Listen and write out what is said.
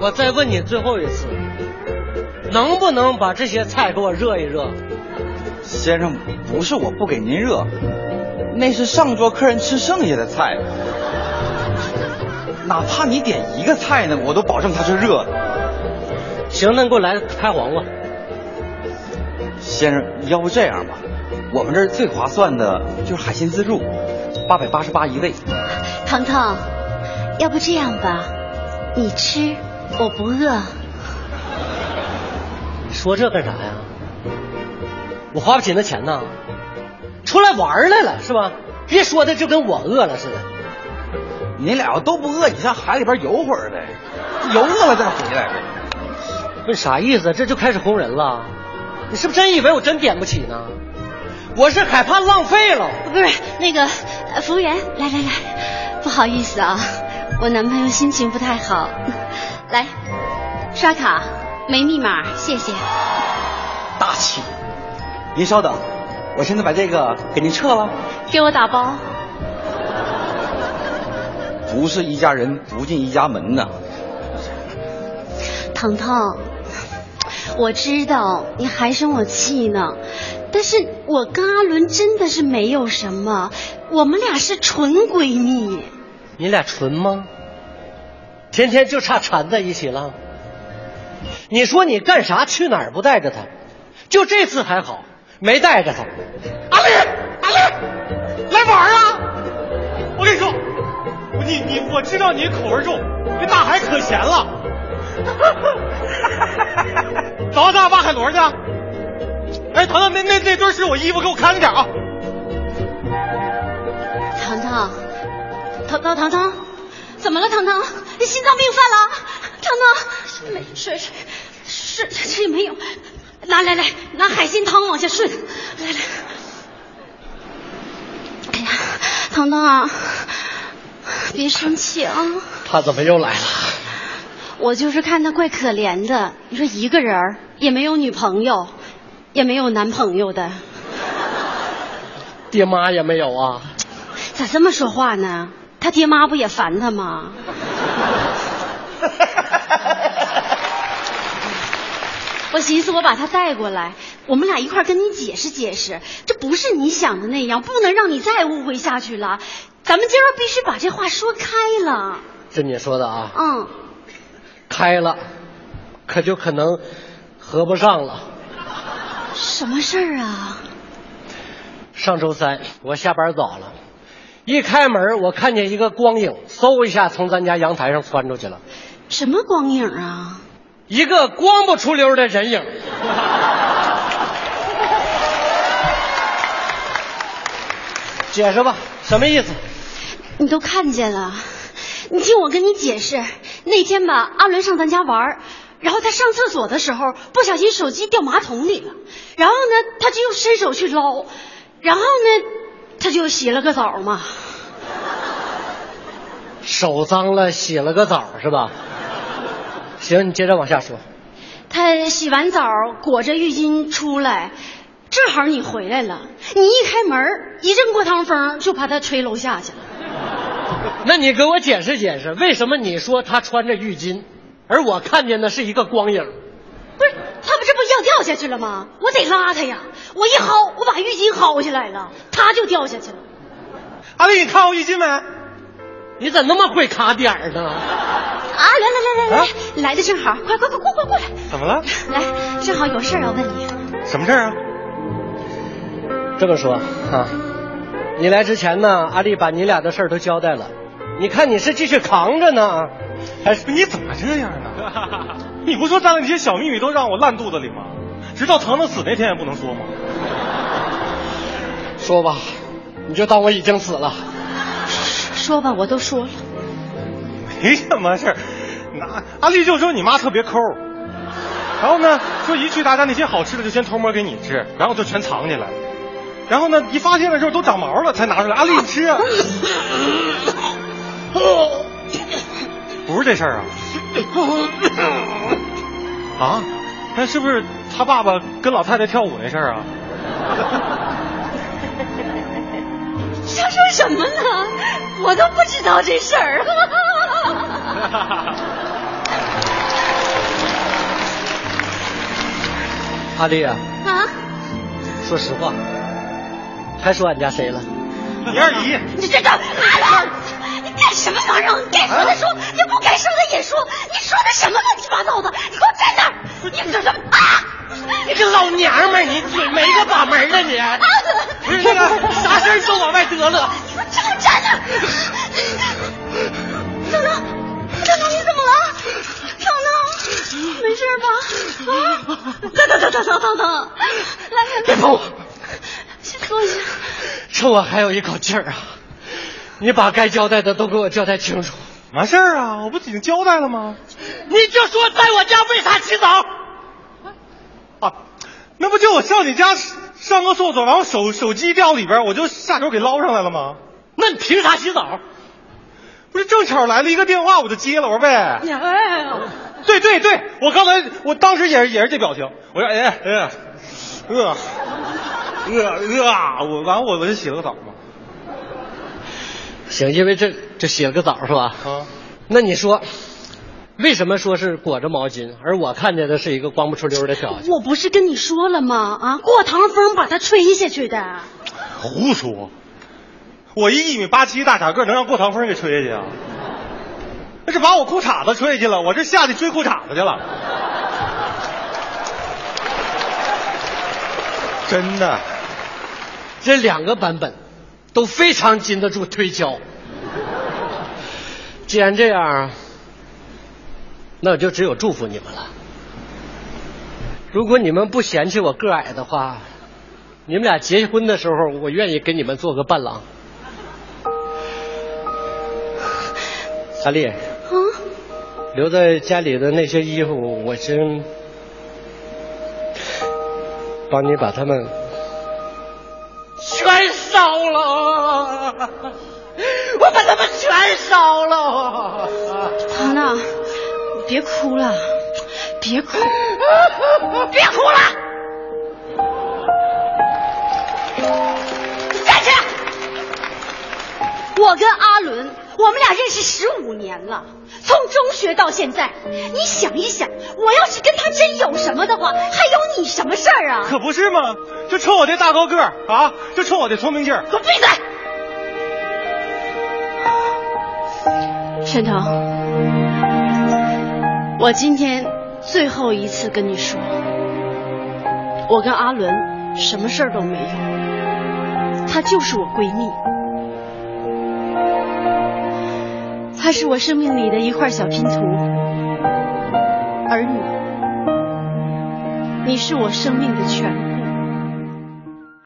我再问你最后一次，能不能把这些菜给我热一热？先生，不是我不给您热，那是上桌客人吃剩下的菜，哪怕你点一个菜呢，我都保证它是热的。行，那你给我来个拍黄瓜。先生，要不这样吧，我们这儿最划算的就是海鲜自助，八百八十八一位。糖糖，要不这样吧，你吃，我不饿。你说这干啥呀？我花不起那钱呐，出来玩来了是吧？别说的就跟我饿了似的。你俩要都不饿，你上海里边游会儿呗，游饿了再回来呗。问啥意思？这就开始轰人了？你是不是真以为我真点不起呢？我是害怕浪费了。不是那个呃服务员，来来来，不好意思啊，我男朋友心情不太好，来刷卡，没密码，谢谢。大气。您稍等，我现在把这个给您撤了。给我打包。不是一家人不进一家门呐。腾腾，我知道你还生我气呢，但是我跟阿伦真的是没有什么，我们俩是纯闺蜜。你俩纯吗？天天就差缠在一起了。你说你干啥去哪儿不带着他？就这次还好。没带着他，阿丽，阿丽，来玩啊！我跟你说，你你我知道你口味重，这大海可咸了。走，咱俩挖海螺去。哎，腾腾，那那那堆是，我衣服给我看着点啊。腾腾，腾腾腾腾，怎么了？腾腾，你心脏病犯了？腾腾，没睡睡睡，这也没有。拿来来，拿海鲜汤往下顺。来来，哎呀，腾腾，别生气啊！他怎么又来了？我就是看他怪可怜的。你说一个人也没有女朋友，也没有男朋友的，爹妈也没有啊？咋这么说话呢？他爹妈不也烦他吗？我寻思，我把他带过来，我们俩一块跟你解释解释，这不是你想的那样，不能让你再误会下去了。咱们今儿必须把这话说开了。这你说的啊？嗯。开了，可就可能合不上了。什么事儿啊？上周三我下班早了，一开门我看见一个光影，嗖一下从咱家阳台上窜出去了。什么光影啊？一个光不出溜的人影，解释吧，什么意思？你都看见了，你听我跟你解释。那天吧，阿伦上咱家玩，然后他上厕所的时候不小心手机掉马桶里了，然后呢，他就伸手去捞，然后呢，他就洗了个澡嘛。手脏了，洗了个澡是吧？行，你接着往下说。他洗完澡，裹着浴巾出来，正好你回来了。你一开门，一阵过堂风就把他吹楼下去了。那你给我解释解释，为什么你说他穿着浴巾，而我看见的是一个光影？不是，他不这不要掉下去了吗？我得拉他呀！我一薅，我把浴巾薅下来了，他就掉下去了。阿伟，你看我浴巾没？你咋那么会卡点儿呢？啊，来来来来来，来的正好，快快快过过过来！怎么了？来，正好有事要问你。什么事儿啊？这么说啊，你来之前呢，阿丽把你俩的事儿都交代了。你看你是继续扛着呢，还是你怎么这样呢？你不说咱俩那些小秘密都让我烂肚子里吗？直到腾腾死那天也不能说吗？说吧，你就当我已经死了。说吧，我都说了。没什么事儿，那阿丽就说你妈特别抠，然后呢，说一去大家那些好吃的就先偷摸给你吃，然后就全藏起来，然后呢，一发现的时候都长毛了才拿出来。阿丽你吃啊？不是这事儿啊？啊？那是不是他爸爸跟老太太跳舞那事儿啊？瞎说什么呢？我都不知道这事儿。阿丽啊啊？说实话还说俺家谁了？你二姨。你这个男人你干什么玩意儿？该说的说你不该说的也说你说的什么乱七八糟的你给我站那儿你说什么啊你个老娘们儿你嘴没个把门的你啥事儿都往外得了。你给我站那儿。等，没事吧？啊！等等等等等等等，来来来，别碰我！先坐下。趁我还有一口气儿啊，你把该交代的都给我交代清楚。完事儿啊？我不已经交代了吗？你就说在我家为啥洗澡？啊，那不就我上你家上个厕所，然后手手机掉里边，我就下手给捞上来了吗？那你凭啥洗澡？不是正巧来了一个电话，我就接了，我说呗。哎对对对，我刚才我当时也是也是这表情，我说哎哎呃呃呃，我完我我就洗了个澡嘛。行，因为这这洗了个澡是吧？啊，那你说，为什么说是裹着毛巾，而我看见的是一个光不出溜的小子？我不是跟你说了吗？啊，过堂风把他吹下去的。胡说！我一一米八七大傻个，能让过堂风给吹下去啊？那是把我裤衩子吹去了，我这下去追裤衩子去了。真的，这两个版本都非常经得住推敲。既然这样，那我就只有祝福你们了。如果你们不嫌弃我个矮的话，你们俩结婚的时候，我愿意给你们做个伴郎。阿丽，留在家里的那些衣服，我先帮你把它们全烧了，我把它们全烧了。唐娜，你别哭了，别哭，别哭了。你站起来！我跟阿伦，我们俩认识十五年了，从中学到现在。你想一想，我要是跟他真有什么的话，还有你什么事儿啊？可不是吗？就冲我这大高个儿啊，就冲我这聪明劲儿，给我闭嘴！沈腾，我今天最后一次跟你说，我跟阿伦什么事儿都没有，她就是我闺蜜，他是我生命里的一块小拼图，而你，你是我生命的全部。